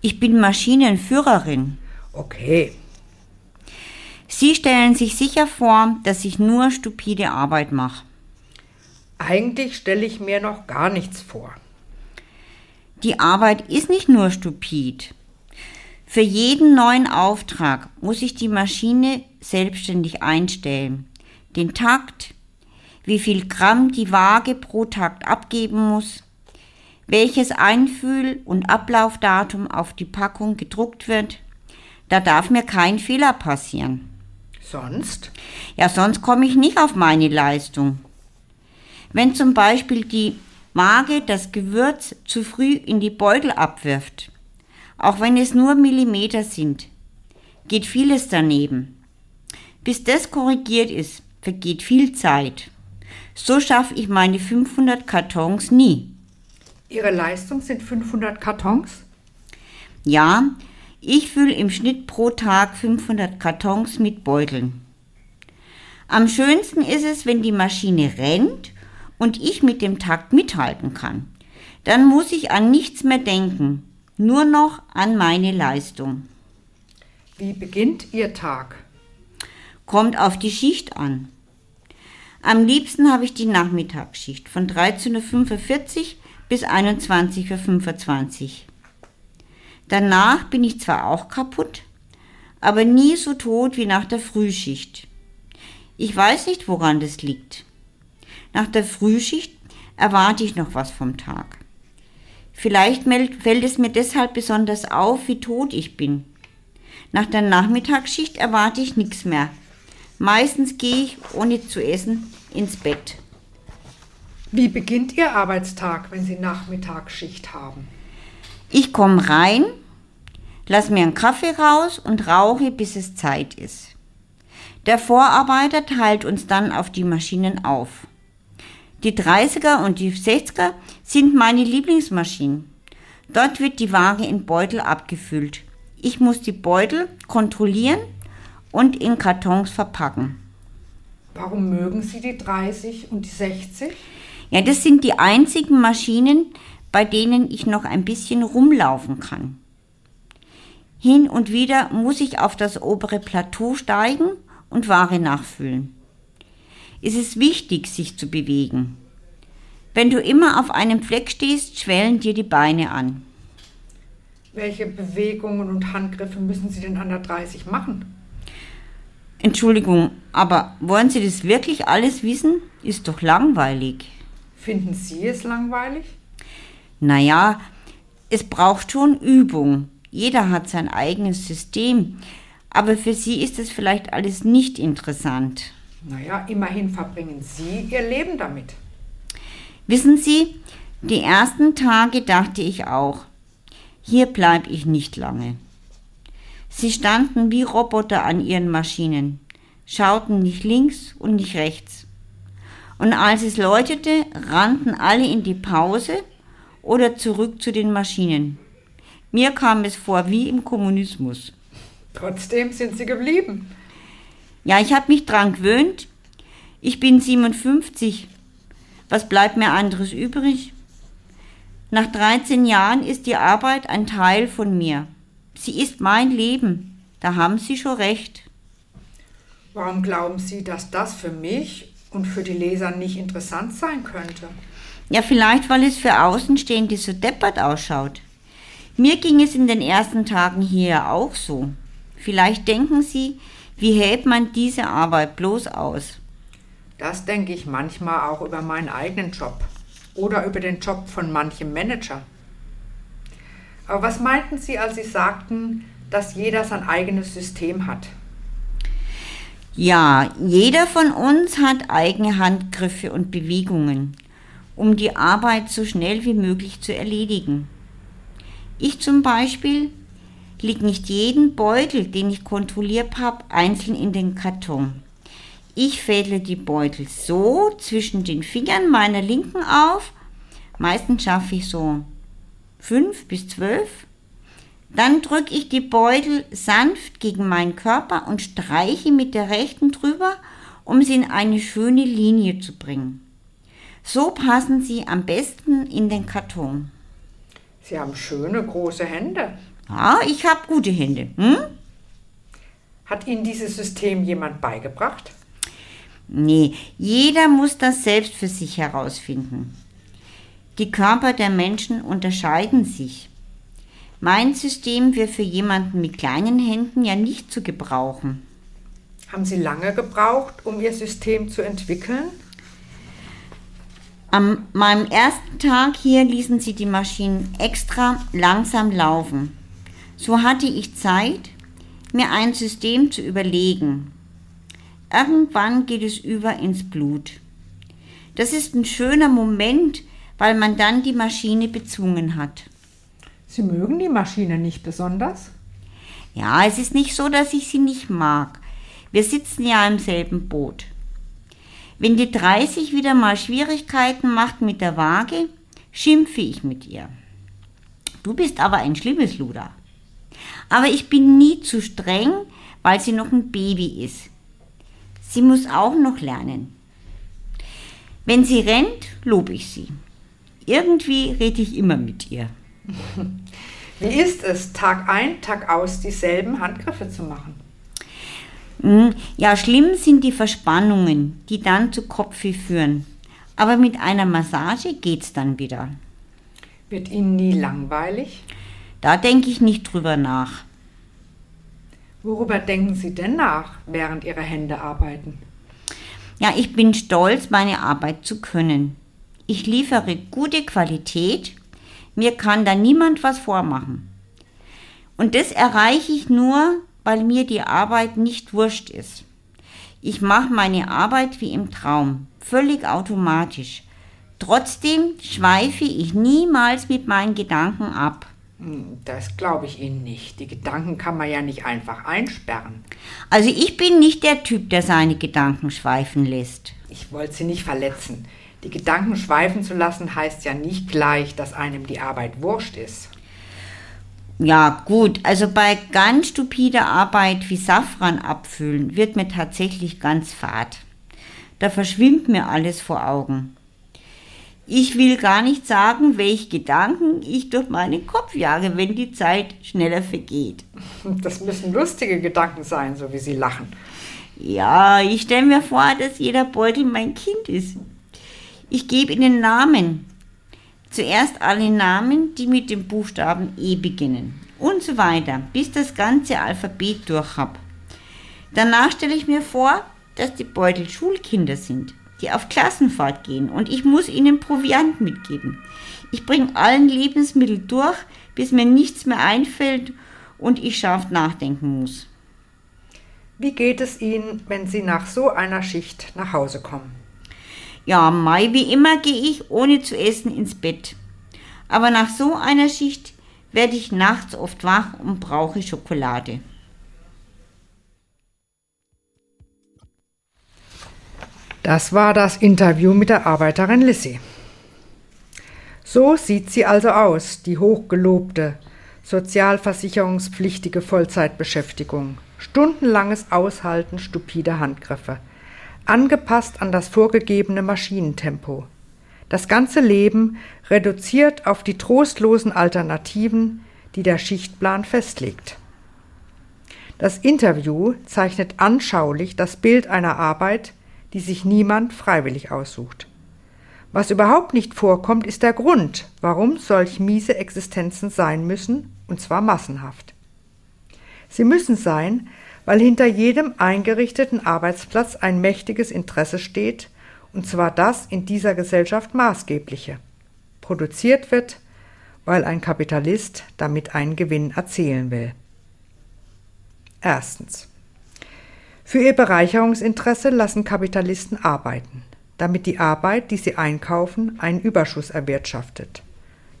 Ich bin Maschinenführerin. Okay, Sie stellen sich sicher vor, dass ich nur stupide Arbeit mache. eigentlich stelle ich mir noch gar nichts vor. Die Arbeit ist nicht nur stupid. Für jeden neuen Auftrag muss ich die Maschine selbstständig einstellen. Den Takt, wie viel Gramm die Waage pro Takt abgeben muss, welches Einfühl- und Ablaufdatum auf die Packung gedruckt wird. Da darf mir kein Fehler passieren. Sonst? Ja, sonst komme ich nicht auf meine Leistung. Wenn zum Beispiel die Waage das Gewürz zu früh in die Beutel abwirft, auch wenn es nur Millimeter sind, geht vieles daneben. Bis das korrigiert ist, vergeht viel Zeit. So schaffe ich meine 500 Kartons nie. Ihre Leistung sind 500 Kartons? Ja, ich fülle im Schnitt pro Tag 500 Kartons mit Beuteln. Am schönsten ist es, wenn die Maschine rennt und ich mit dem Takt mithalten kann. Dann muss ich an nichts mehr denken, nur noch an meine Leistung. Wie beginnt Ihr Tag? Kommt auf die Schicht an. Am liebsten habe ich die Nachmittagsschicht von 13.45 Uhr bis 21.25 Uhr. Danach bin ich zwar auch kaputt, aber nie so tot wie nach der Frühschicht. Ich weiß nicht, woran das liegt. Nach der Frühschicht erwarte ich noch was vom Tag. Vielleicht fällt es mir deshalb besonders auf, wie tot ich bin. Nach der Nachmittagsschicht erwarte ich nichts mehr. Meistens gehe ich, ohne zu essen, ins Bett. Wie beginnt Ihr Arbeitstag, wenn Sie Nachmittagsschicht haben? Ich komme rein, lass mir einen Kaffee raus und rauche, bis es Zeit ist. Der Vorarbeiter teilt uns dann auf die Maschinen auf. Die 30er und die 60er sind meine Lieblingsmaschinen. Dort wird die Ware in Beutel abgefüllt. Ich muss die Beutel kontrollieren und in Kartons verpacken. Warum mögen Sie die 30 und die 60? Ja, das sind die einzigen Maschinen, bei denen ich noch ein bisschen rumlaufen kann. Hin und wieder muss ich auf das obere Plateau steigen und Ware nachfüllen. Es ist wichtig, sich zu bewegen. Wenn du immer auf einem Fleck stehst, schwellen dir die Beine an. Welche Bewegungen und Handgriffe müssen Sie denn an der 30 machen? Entschuldigung, aber wollen Sie das wirklich alles wissen? Ist doch langweilig. Finden Sie es langweilig? Naja, es braucht schon Übung. Jeder hat sein eigenes System. Aber für Sie ist es vielleicht alles nicht interessant. Naja, immerhin verbringen Sie Ihr Leben damit. Wissen Sie, die ersten Tage dachte ich auch, hier bleibe ich nicht lange. Sie standen wie Roboter an ihren Maschinen, schauten nicht links und nicht rechts. Und als es läutete, rannten alle in die Pause oder zurück zu den Maschinen. Mir kam es vor wie im Kommunismus. Trotzdem sind Sie geblieben. Ja, ich habe mich dran gewöhnt. Ich bin 57. Was bleibt mir anderes übrig? Nach 13 Jahren ist die Arbeit ein Teil von mir. Sie ist mein Leben. Da haben Sie schon recht. Warum glauben Sie, dass das für mich und für die Leser nicht interessant sein könnte? Ja, vielleicht, weil es für Außenstehende so deppert ausschaut. Mir ging es in den ersten Tagen hier auch so. Vielleicht denken Sie, wie hält man diese Arbeit bloß aus? Das denke ich manchmal auch über meinen eigenen Job oder über den Job von manchem Manager. Aber was meinten Sie, als Sie sagten, dass jeder sein eigenes System hat? Ja, jeder von uns hat eigene Handgriffe und Bewegungen, um die Arbeit so schnell wie möglich zu erledigen. Ich zum Beispiel lege nicht jeden Beutel, den ich kontrolliert habe, einzeln in den Karton. Ich fädle die Beutel so zwischen den Fingern meiner Linken auf. Meistens schaffe ich so fünf bis zwölf. Dann drücke ich die Beutel sanft gegen meinen Körper und streiche mit der rechten drüber, um sie in eine schöne Linie zu bringen. So passen sie am besten in den Karton. Sie haben schöne große Hände. Ja, ich habe gute Hände. Hm? Hat Ihnen dieses System jemand beigebracht? Nee, jeder muss das selbst für sich herausfinden. Die Körper der Menschen unterscheiden sich. Mein System wäre für jemanden mit kleinen Händen ja nicht zu gebrauchen. Haben Sie lange gebraucht, um Ihr System zu entwickeln? An meinem ersten Tag hier ließen sie die Maschinen extra langsam laufen. So hatte ich Zeit, mir ein System zu überlegen. Irgendwann geht es über ins Blut. Das ist ein schöner Moment, weil man dann die Maschine bezwungen hat. Sie mögen die Maschine nicht besonders? Ja, es ist nicht so, dass ich sie nicht mag. Wir sitzen ja im selben Boot. Wenn die 30 wieder mal Schwierigkeiten macht mit der Waage, schimpfe ich mit ihr. Du bist aber ein schlimmes Luder. Aber ich bin nie zu streng, weil sie noch ein Baby ist. Sie muss auch noch lernen. Wenn sie rennt, lobe ich sie. Irgendwie rede ich immer mit ihr. [LAUGHS] Wie ist es, Tag ein, Tag aus dieselben Handgriffe zu machen? Hm, Ja, schlimm sind die Verspannungen, die dann zu Kopfweh führen. Aber mit einer Massage geht's dann wieder. Wird Ihnen nie langweilig? Da denke ich nicht drüber nach. Worüber denken Sie denn nach, während Ihre Hände arbeiten? Ja, ich bin stolz, meine Arbeit zu können. Ich liefere gute Qualität. Mir kann da niemand was vormachen. Und das erreiche ich nur, weil mir die Arbeit nicht wurscht ist. Ich mache meine Arbeit wie im Traum, völlig automatisch. Trotzdem schweife ich niemals mit meinen Gedanken ab. Hm, Das glaube ich Ihnen nicht. Die Gedanken kann man ja nicht einfach einsperren. Also ich bin nicht der Typ, der seine Gedanken schweifen lässt. Ich wollte Sie nicht verletzen. Die Gedanken schweifen zu lassen heißt ja nicht gleich, dass einem die Arbeit wurscht ist. Ja, gut, also bei ganz stupider Arbeit wie Safran abfüllen wird mir tatsächlich ganz fad. Da verschwimmt mir alles vor Augen. Ich will gar nicht sagen, welche Gedanken ich durch meinen Kopf jage, wenn die Zeit schneller vergeht. Das müssen lustige Gedanken sein, so wie Sie lachen. Ja, ich stelle mir vor, dass jeder Beutel mein Kind ist. Ich gebe ihnen Namen. Zuerst alle Namen, die mit dem Buchstaben E beginnen. Und so weiter, bis das ganze Alphabet durch hab. Danach stelle ich mir vor, dass die Beutel Schulkinder sind, die auf Klassenfahrt gehen und ich muss ihnen Proviant mitgeben. Ich bringe allen Lebensmittel durch, bis mir nichts mehr einfällt und ich scharf nachdenken muss. Wie geht es Ihnen, wenn Sie nach so einer Schicht nach Hause kommen? Ja, Mai, wie immer gehe ich ohne zu essen ins Bett. Aber nach so einer Schicht werde ich nachts oft wach und brauche Schokolade. Das war das Interview mit der Arbeiterin Lissy. So sieht sie also aus, die hochgelobte, sozialversicherungspflichtige Vollzeitbeschäftigung. Stundenlanges Aushalten stupider Handgriffe, angepasst an das vorgegebene Maschinentempo. Das ganze Leben reduziert auf die trostlosen Alternativen, die der Schichtplan festlegt. Das Interview zeichnet anschaulich das Bild einer Arbeit, die sich niemand freiwillig aussucht. Was überhaupt nicht vorkommt, ist der Grund, warum solch miese Existenzen sein müssen, und zwar massenhaft. Sie müssen sein, weil hinter jedem eingerichteten Arbeitsplatz ein mächtiges Interesse steht, und zwar das in dieser Gesellschaft maßgebliche. Produziert wird, weil ein Kapitalist damit einen Gewinn erzielen will. Erstens. Für ihr Bereicherungsinteresse lassen Kapitalisten arbeiten, damit die Arbeit, die sie einkaufen, einen Überschuss erwirtschaftet.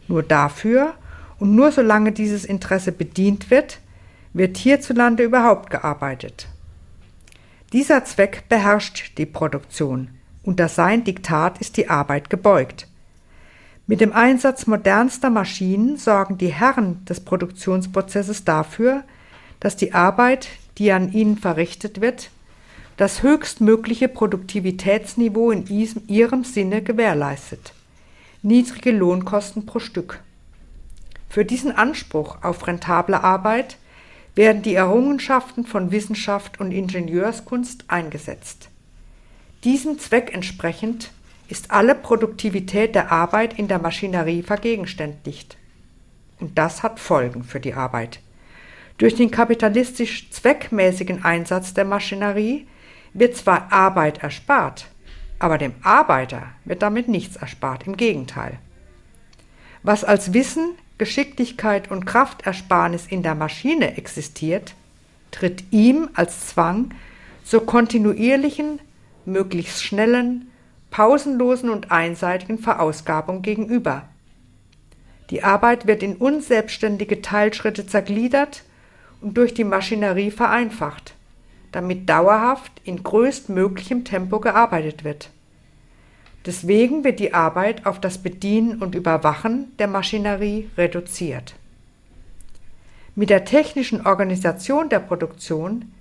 Nur dafür und nur solange dieses Interesse bedient wird, wird hierzulande überhaupt gearbeitet. Dieser Zweck beherrscht die Produktion, unter sein Diktat ist die Arbeit gebeugt. Mit dem Einsatz modernster Maschinen sorgen die Herren des Produktionsprozesses dafür, dass die Arbeit, die an ihnen verrichtet wird, das höchstmögliche Produktivitätsniveau in ihrem Sinne gewährleistet. Niedrige Lohnkosten pro Stück. Für diesen Anspruch auf rentable Arbeit werden die Errungenschaften von Wissenschaft und Ingenieurskunst eingesetzt. Diesem Zweck entsprechend ist alle Produktivität der Arbeit in der Maschinerie vergegenständigt. Und das hat Folgen für die Arbeit. Durch den kapitalistisch zweckmäßigen Einsatz der Maschinerie wird zwar Arbeit erspart, aber dem Arbeiter wird damit nichts erspart, im Gegenteil. Was als Wissen, Geschicklichkeit und Kraftersparnis in der Maschine existiert, tritt ihm als Zwang zur kontinuierlichen, möglichst schnellen, pausenlosen und einseitigen Verausgabung gegenüber. Die Arbeit wird in unselbstständige Teilschritte zergliedert und durch die Maschinerie vereinfacht, damit dauerhaft in größtmöglichem Tempo gearbeitet wird. Deswegen wird die Arbeit auf das Bedienen und Überwachen der Maschinerie reduziert. Mit der technischen Organisation der Produktion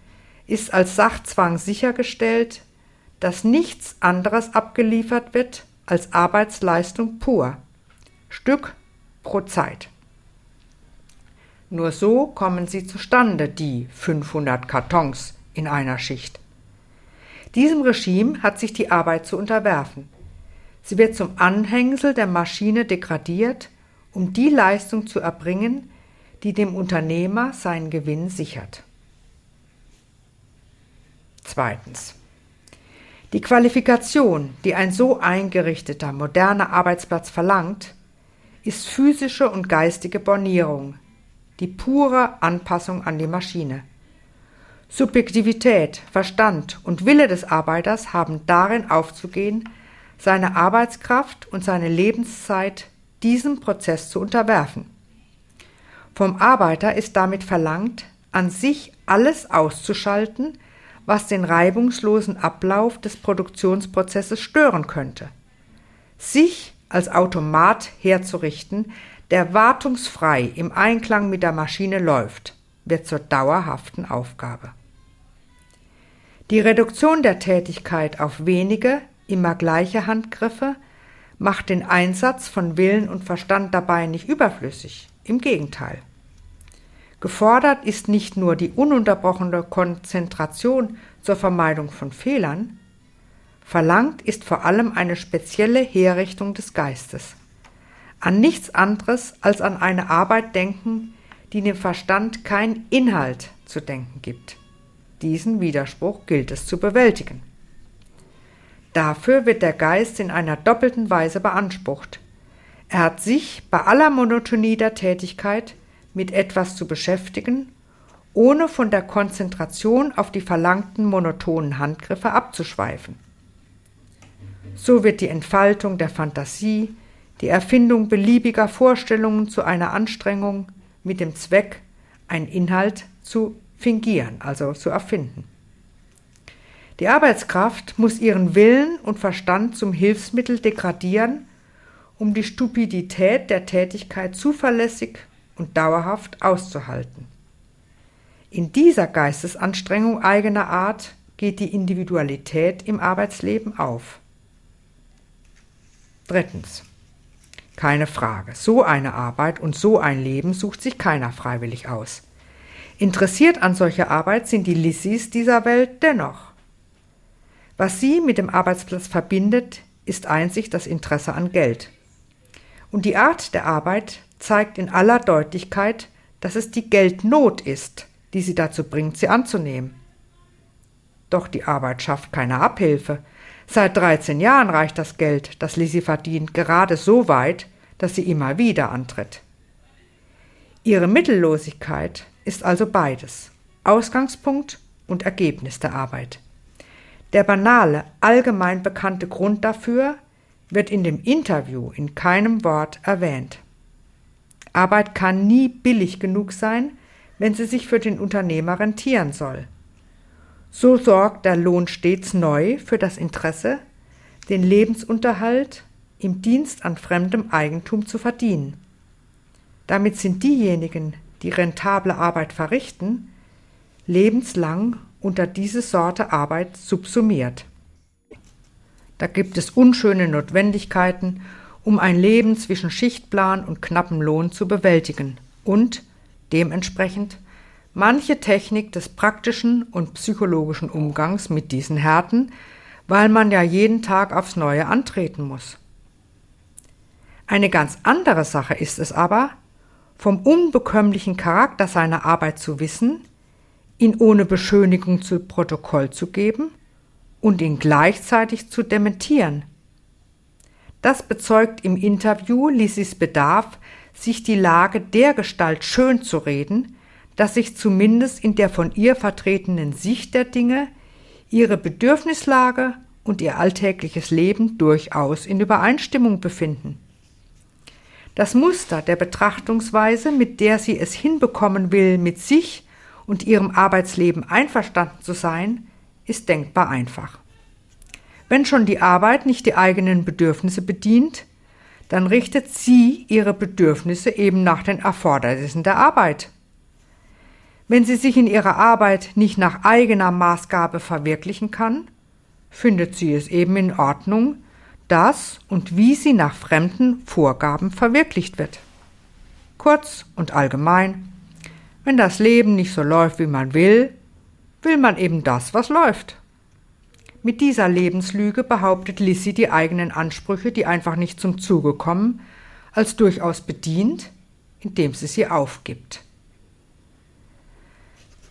ist als Sachzwang sichergestellt, dass nichts anderes abgeliefert wird als Arbeitsleistung pur, Stück pro Zeit. Nur so kommen sie zustande, die 500 Kartons in einer Schicht. Diesem Regime hat sich die Arbeit zu unterwerfen. Sie wird zum Anhängsel der Maschine degradiert, um die Leistung zu erbringen, die dem Unternehmer seinen Gewinn sichert. Zweitens. Die Qualifikation, die ein so eingerichteter, moderner Arbeitsplatz verlangt, ist physische und geistige Bornierung, die pure Anpassung an die Maschine. Subjektivität, Verstand und Wille des Arbeiters haben darin aufzugehen, seine Arbeitskraft und seine Lebenszeit diesem Prozess zu unterwerfen. Vom Arbeiter ist damit verlangt, an sich alles auszuschalten, was den reibungslosen Ablauf des Produktionsprozesses stören könnte. Sich als Automat herzurichten, der wartungsfrei im Einklang mit der Maschine läuft, wird zur dauerhaften Aufgabe. Die Reduktion der Tätigkeit auf wenige, immer gleiche Handgriffe macht den Einsatz von Willen und Verstand dabei nicht überflüssig, im Gegenteil. Gefordert ist nicht nur die ununterbrochene Konzentration zur Vermeidung von Fehlern, verlangt ist vor allem eine spezielle Herrichtung des Geistes. An nichts anderes als an eine Arbeit denken, die dem Verstand kein Inhalt zu denken gibt. Diesen Widerspruch gilt es zu bewältigen. Dafür wird der Geist in einer doppelten Weise beansprucht. Er hat sich bei aller Monotonie der Tätigkeit mit etwas zu beschäftigen ohne von der Konzentration auf die verlangten monotonen Handgriffe abzuschweifen. So wird die Entfaltung der Fantasie, die Erfindung beliebiger Vorstellungen zu einer Anstrengung mit dem Zweck, einen Inhalt zu fingieren, also zu erfinden. Die Arbeitskraft muss ihren Willen und Verstand zum Hilfsmittel degradieren, um die Stupidität der Tätigkeit zuverlässig und dauerhaft auszuhalten. In dieser Geistesanstrengung eigener Art geht die Individualität im Arbeitsleben auf. Drittens. Keine Frage, so eine Arbeit und so ein Leben sucht sich keiner freiwillig aus. Interessiert an solcher Arbeit sind die Lissys dieser Welt dennoch. Was sie mit dem Arbeitsplatz verbindet, ist einzig das Interesse an Geld. Und die Art der Arbeit zeigt in aller Deutlichkeit, dass es die Geldnot ist, die sie dazu bringt, sie anzunehmen. Doch die Arbeit schafft keine Abhilfe. Seit 13 Jahren reicht das Geld, das Lizzie verdient, gerade so weit, dass sie immer wieder antritt. Ihre Mittellosigkeit ist also beides, Ausgangspunkt und Ergebnis der Arbeit. Der banale, allgemein bekannte Grund dafür wird in dem Interview in keinem Wort erwähnt. Arbeit kann nie billig genug sein, wenn sie sich für den Unternehmer rentieren soll. So sorgt der Lohn stets neu für das Interesse, den Lebensunterhalt im Dienst an fremdem Eigentum zu verdienen. Damit sind diejenigen, die rentable Arbeit verrichten, lebenslang unter diese Sorte Arbeit subsumiert. Da gibt es unschöne Notwendigkeiten, um ein Leben zwischen Schichtplan und knappem Lohn zu bewältigen und dementsprechend manche Technik des praktischen und psychologischen Umgangs mit diesen Härten, weil man ja jeden Tag aufs Neue antreten muss. Eine ganz andere Sache ist es aber, vom unbekömmlichen Charakter seiner Arbeit zu wissen, ihn ohne Beschönigung zu Protokoll zu geben und ihn gleichzeitig zu dementieren. Das bezeugt im Interview Lissis Bedarf, sich die Lage dergestalt schön zu reden, dass sich zumindest in der von ihr vertretenen Sicht der Dinge ihre Bedürfnislage und ihr alltägliches Leben durchaus in Übereinstimmung befinden. Das Muster der Betrachtungsweise, mit der sie es hinbekommen will, mit sich und ihrem Arbeitsleben einverstanden zu sein, ist denkbar einfach. Wenn schon die Arbeit nicht die eigenen Bedürfnisse bedient, dann richtet sie ihre Bedürfnisse eben nach den Erfordernissen der Arbeit. Wenn sie sich in ihrer Arbeit nicht nach eigener Maßgabe verwirklichen kann, findet sie es eben in Ordnung, dass und wie sie nach fremden Vorgaben verwirklicht wird. Kurz und allgemein, wenn das Leben nicht so läuft, wie man will, will man eben das, was läuft. Mit dieser Lebenslüge behauptet Lissy die eigenen Ansprüche, die einfach nicht zum Zuge kommen, als durchaus bedient, indem sie sie aufgibt.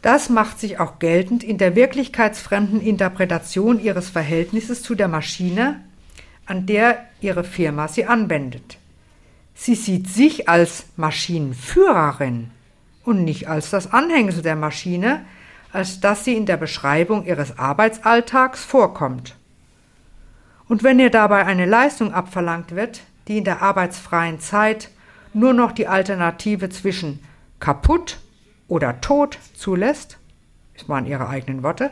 Das macht sich auch geltend in der wirklichkeitsfremden Interpretation ihres Verhältnisses zu der Maschine, an der ihre Firma sie anwendet. Sie sieht sich als Maschinenführerin und nicht als das Anhängsel der Maschine, als dass sie in der Beschreibung ihres Arbeitsalltags vorkommt. Und wenn ihr dabei eine Leistung abverlangt wird, die in der arbeitsfreien Zeit nur noch die Alternative zwischen kaputt oder tot zulässt, das waren ihre eigenen Worte,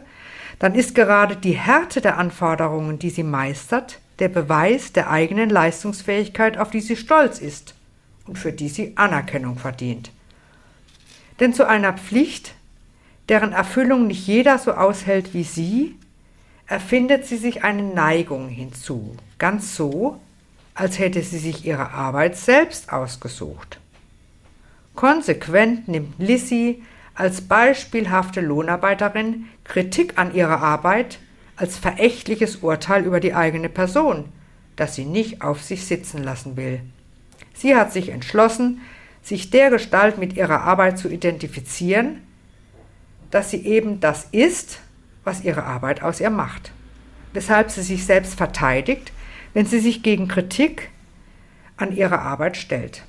dann ist gerade die Härte der Anforderungen, die sie meistert, der Beweis der eigenen Leistungsfähigkeit, auf die sie stolz ist und für die sie Anerkennung verdient. Denn zu einer Pflicht, deren Erfüllung nicht jeder so aushält wie sie, erfindet sie sich eine Neigung hinzu, ganz so, als hätte sie sich ihre Arbeit selbst ausgesucht. Konsequent nimmt Lissy als beispielhafte Lohnarbeiterin Kritik an ihrer Arbeit als verächtliches Urteil über die eigene Person, das sie nicht auf sich sitzen lassen will. Sie hat sich entschlossen, sich dergestalt mit ihrer Arbeit zu identifizieren, dass sie eben das ist, was ihre Arbeit aus ihr macht. Weshalb sie sich selbst verteidigt, wenn sie sich gegen Kritik an ihrer Arbeit stellt.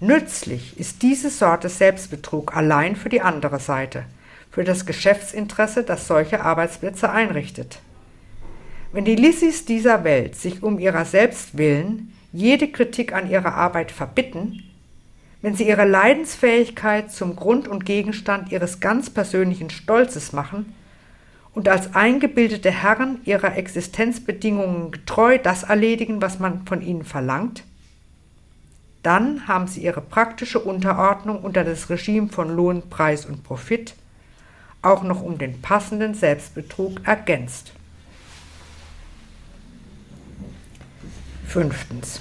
Nützlich ist diese Sorte Selbstbetrug allein für die andere Seite, für das Geschäftsinteresse, das solche Arbeitsplätze einrichtet. Wenn die Lissis dieser Welt sich um ihrer selbst willen jede Kritik an ihrer Arbeit verbitten, wenn sie ihre Leidensfähigkeit zum Grund und Gegenstand ihres ganz persönlichen Stolzes machen und als eingebildete Herren ihrer Existenzbedingungen getreu das erledigen, was man von ihnen verlangt, dann haben sie ihre praktische Unterordnung unter das Regime von Lohn, Preis und Profit auch noch um den passenden Selbstbetrug ergänzt. Fünftens.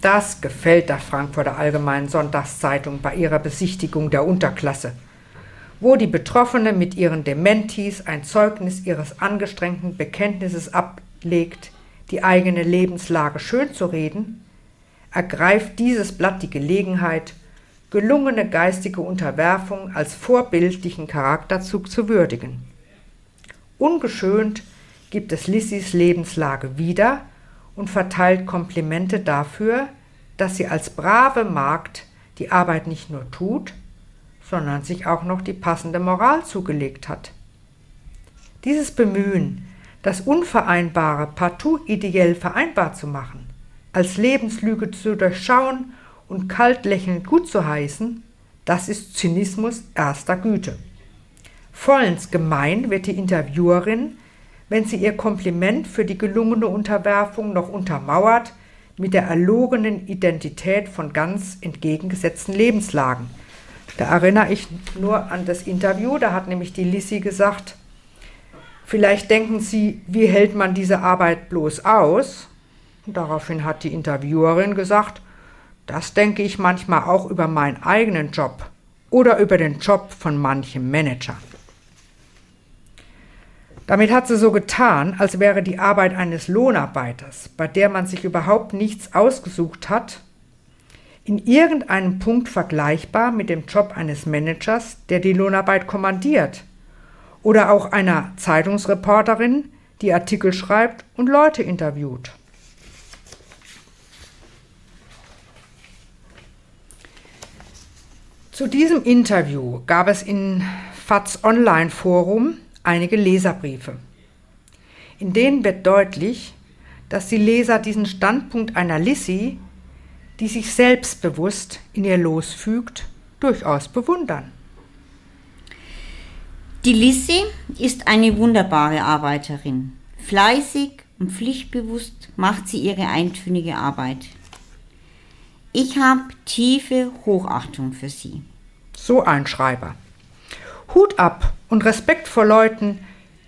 Das gefällt der Frankfurter Allgemeinen Sonntagszeitung bei ihrer Besichtigung der Unterklasse, wo die Betroffene mit ihren Dementis ein Zeugnis ihres angestrengten Bekenntnisses ablegt, die eigene Lebenslage schön zu reden, ergreift dieses Blatt die Gelegenheit, gelungene geistige Unterwerfung als vorbildlichen Charakterzug zu würdigen. Ungeschönt gibt es Lissys Lebenslage wieder und verteilt Komplimente dafür, dass sie als brave Magd die Arbeit nicht nur tut, sondern sich auch noch die passende Moral zugelegt hat. Dieses Bemühen, das Unvereinbare partout ideell vereinbar zu machen, als Lebenslüge zu durchschauen und kalt lächelnd gut zu heißen, das ist Zynismus erster Güte. Vollends gemein wird die Interviewerin, wenn sie ihr Kompliment für die gelungene Unterwerfung noch untermauert mit der erlogenen Identität von ganz entgegengesetzten Lebenslagen. Da erinnere ich nur an das Interview, da hat nämlich die Lissy gesagt, vielleicht denken Sie, wie hält man diese Arbeit bloß aus? Und daraufhin hat die Interviewerin gesagt, das denke ich manchmal auch über meinen eigenen Job oder über den Job von manchem Manager. Damit hat sie so getan, als wäre die Arbeit eines Lohnarbeiters, bei der man sich überhaupt nichts ausgesucht hat, in irgendeinem Punkt vergleichbar mit dem Job eines Managers, der die Lohnarbeit kommandiert, oder auch einer Zeitungsreporterin, die Artikel schreibt und Leute interviewt. Zu diesem Interview gab es in FATS Online Forum einige Leserbriefe. In denen wird deutlich, dass die Leser diesen Standpunkt einer Lissy, die sich selbstbewusst in ihr Los fügt, durchaus bewundern. Die Lissy ist eine wunderbare Arbeiterin. Fleißig und pflichtbewusst macht sie ihre eintönige Arbeit. Ich habe tiefe Hochachtung für sie. So ein Schreiber. Hut ab und Respekt vor Leuten,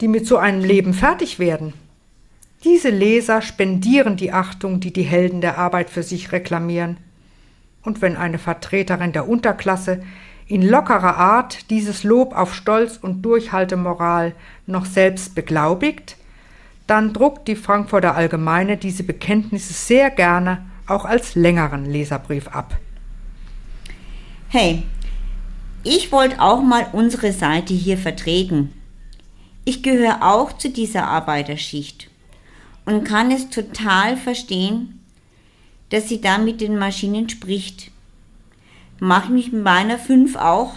die mit so einem Leben fertig werden. Diese Leser spendieren die Achtung, die die Helden der Arbeit für sich reklamieren. Und wenn eine Vertreterin der Unterklasse in lockerer Art dieses Lob auf Stolz und Durchhaltemoral noch selbst beglaubigt, dann druckt die Frankfurter Allgemeine diese Bekenntnisse sehr gerne auch als längeren Leserbrief ab. Hey, ich wollte auch mal unsere Seite hier vertreten. Ich gehöre auch zu dieser Arbeiterschicht und kann es total verstehen, dass sie da mit den Maschinen spricht. Mach mich mit meiner fünf auch.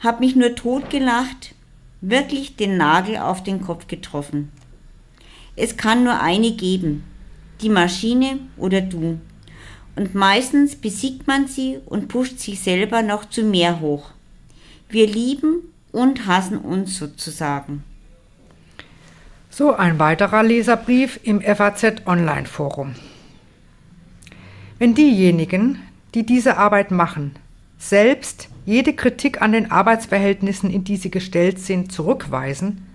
Hab mich nur totgelacht, wirklich den Nagel auf den Kopf getroffen. Es kann nur eine geben, die Maschine oder du und meistens besiegt man sie und pusht sich selber noch zu mehr hoch. Wir lieben und hassen uns sozusagen. So ein weiterer Leserbrief im FAZ Online Forum. Wenn diejenigen, die diese Arbeit machen, selbst jede Kritik an den Arbeitsverhältnissen, in die sie gestellt sind, zurückweisen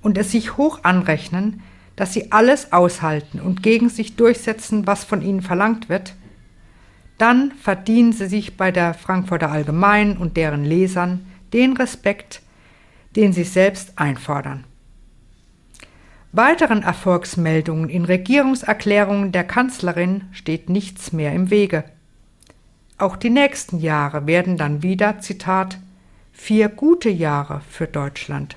und es sich hoch anrechnen, dass sie alles aushalten und gegen sich durchsetzen, was von ihnen verlangt wird, dann verdienen sie sich bei der Frankfurter Allgemeinen und deren Lesern den Respekt, den sie selbst einfordern. Weiteren Erfolgsmeldungen in Regierungserklärungen der Kanzlerin steht nichts mehr im Wege. Auch die nächsten Jahre werden dann wieder, Zitat, vier gute Jahre für Deutschland.